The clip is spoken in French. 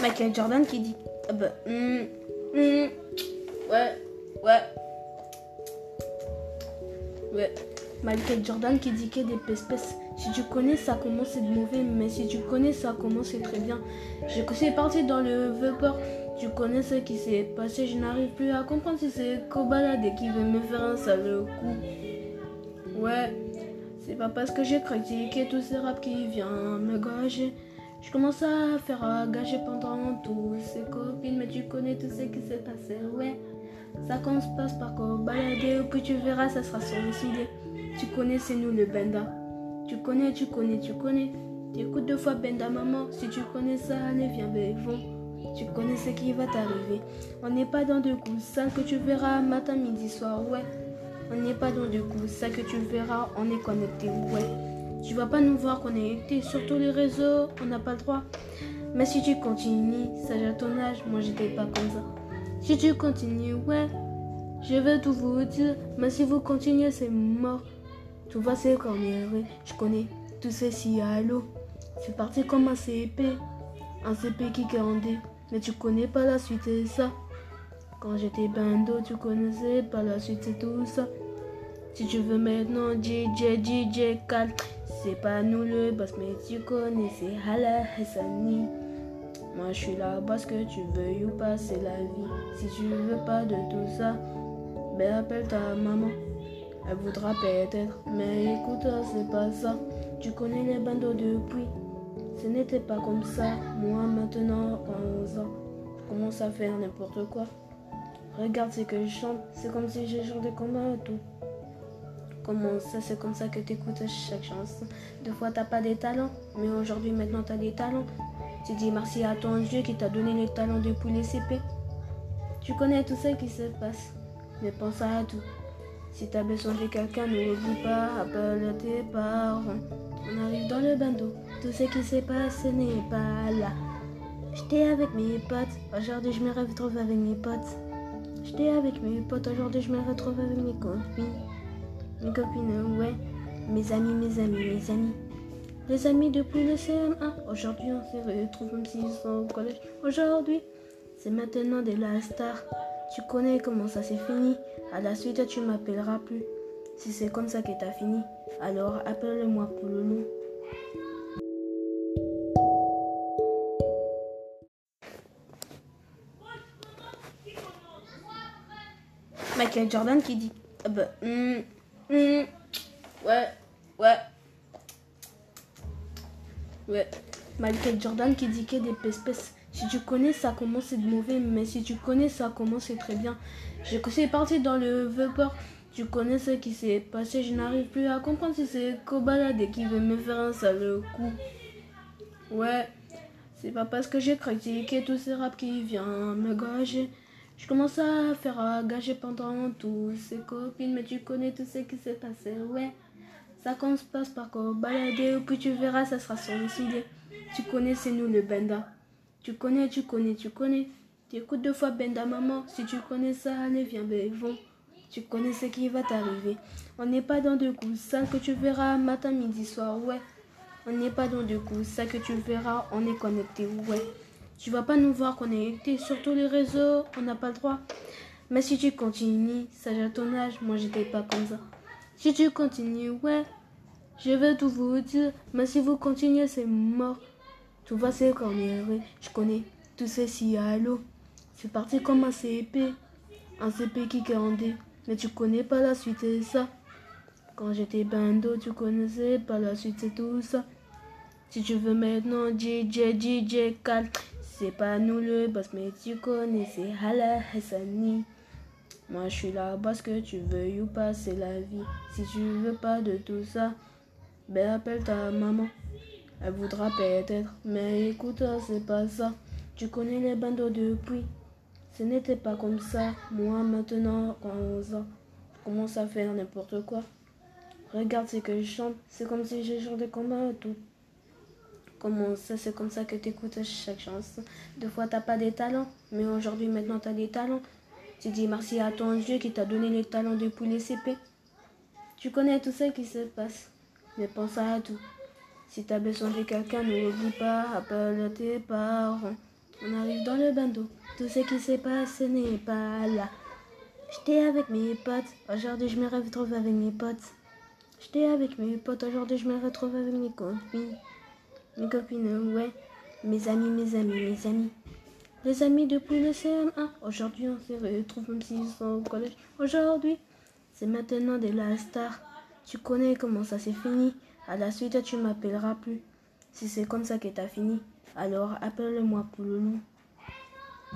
Michael Jordan qui dit ah bah, hum, hum, ouais, ouais, ouais. Michael Jordan qui dit que des pespes. Si tu connais, ça commence c'est mauvais, mais si tu connais, ça commence c'est très bien. Je c'est parti dans le vapeur. Tu connais ce qui s'est passé, je n'arrive plus à comprendre si c'est Kobalade qui veut me faire un sale coup. Ouais, c'est pas parce que j'ai critiqué tous ces rap qui vient me gager. Je commence à faire gager pendant tous ces copines, mais tu connais tout ce qui s'est passé, ouais. Ça commence passe par balader, puis tu verras, ça sera suicide. Tu connais, c'est nous le Benda. Tu connais, tu connais, tu connais. Tu écoutes deux fois Benda maman. Si tu connais ça, allez, viens, vont. Tu connais ce qui va t'arriver. On n'est pas dans de coups, ça que tu verras matin, midi, soir, ouais. On n'est pas dans de coups, ça que tu verras, on est connecté, ouais. Tu vas pas nous voir connectés sur tous les réseaux, on n'a pas le droit. Mais si tu continues, sage à ton âge, moi j'étais pas comme ça. Si tu continues, ouais, je vais tout vous dire, mais si vous continuez, c'est mort. Tout va s'écorner, je connais tout ceci à l'eau. C'est parti comme un CP, un CP qui grandit, mais tu connais pas la suite et ça. Quand j'étais bando, tu connaissais pas la suite et tout ça. Si tu veux maintenant DJ, DJ, calme. C'est pas nous le boss, mais tu connais, c'est Hala Hassani. Moi je suis là parce que tu veux ou pas, c'est la vie. Si tu veux pas de tout ça, ben appelle ta maman. Elle voudra peut-être, mais écoute, c'est pas ça. Tu connais les bandeaux depuis. Ce n'était pas comme ça. Moi maintenant, 11 ans, je commence à faire n'importe quoi. Regarde ce que je chante, c'est comme si jouais des combats et tout. Comment ça, c'est comme ça que tu écoutes chaque chanson. Deux fois, t'as pas des talents, mais aujourd'hui, maintenant, t'as des talents. Tu dis merci à ton Dieu qui t'a donné les talents depuis les CP. Tu connais tout ce qui se passe, mais pense à tout. Si t'as besoin de quelqu'un, n'oublie pas, appelle tes parents. On arrive dans le bando, tout ce qui s'est passé n'est pas là. J'étais avec mes potes, aujourd'hui je me retrouve avec mes potes. J'étais avec mes potes, aujourd'hui je me retrouve avec mes copines. Mes copines, ouais. Mes amis, mes amis, mes amis. Les amis depuis le CM1. Aujourd'hui, on se retrouve même s'ils sont au collège. Aujourd'hui, c'est maintenant de la star. Tu connais comment ça s'est fini. À la suite, tu m'appelleras plus. Si c'est comme ça que t'as fini, alors appelle-moi pour le nom. Michael Jordan qui dit ah bah, hum, hum, Ouais, ouais. Ouais. Michael Jordan qui dit que des pespes. Si tu connais, ça commence c'est mauvais, mais si tu connais, ça commence c'est très bien. Je suis parti dans le vapeur. Tu connais ce qui s'est passé, je n'arrive plus à comprendre si c'est Kobalade qui veut me faire un sale coup. Ouais, c'est pas parce que j'ai critiqué tous ces rap qui vient me gager. Je commence à faire gager pendant tous ces copines, mais tu connais tout ce qui s'est passé, ouais. Ça commence passe par balader, puis tu verras, ça sera sujet. Tu connais, c'est nous le Benda. Tu connais, tu connais, tu connais. Tu écoutes deux fois Benda maman. Si tu connais ça, allez, viens, ben, vont. Tu connais ce qui va t'arriver. On n'est pas dans deux coups, ça que tu verras matin, midi, soir, ouais. On n'est pas dans deux coups, ça que tu verras, on est connecté, ouais. Tu vas pas nous voir connectés sur tous les réseaux, on n'a pas le droit. Mais si tu continues, sage à ton âge, moi j'étais pas comme ça. Si tu continues, ouais, je vais tout vous dire, mais si vous continuez, c'est mort. Tout va s'écorner, je connais tout ceci à l'eau. C'est parti comme un CP, un CP qui grandit, mais tu connais pas la suite et ça. Quand j'étais bando, tu connaissais pas la suite et tout ça. Si tu veux maintenant DJ, DJ, calme. C'est pas nous le boss, mais tu connais, c'est Hala Hassani. Moi je suis là parce que tu veux ou pas, c'est la vie. Si tu veux pas de tout ça, ben appelle ta maman. Elle voudra peut-être, mais écoute, c'est pas ça. Tu connais les bandeaux depuis. Ce n'était pas comme ça. Moi maintenant, 11 ans, je commence à faire n'importe quoi. Regarde ce que je chante, c'est comme si je chantais comme un tout. Comment ça, c'est comme ça que tu écoutes chaque chanson. Deux fois, t'as pas des talents, mais aujourd'hui, maintenant, t'as des talents. Tu dis merci à ton Dieu qui t'a donné les talents depuis les CP. Tu connais tout ce qui se passe, mais pense à tout. Si tu as besoin de quelqu'un, n'oublie pas, appelle tes parents. On arrive dans le bando. Tout ce qui s'est passé n'est pas là. J'étais avec mes potes. Aujourd'hui, je me retrouve avec mes potes. J'étais avec mes potes. Aujourd'hui, je me retrouve avec mes copines. Mes copines, ouais. Mes amis, mes amis, mes amis. Les amis depuis le CM1. Aujourd'hui, on se retrouve même s'ils sont au collège. Aujourd'hui, c'est maintenant de la star. Tu connais comment ça s'est fini. À la suite, tu m'appelleras plus. Si c'est comme ça que t'as fini, alors appelle-moi pour le loup.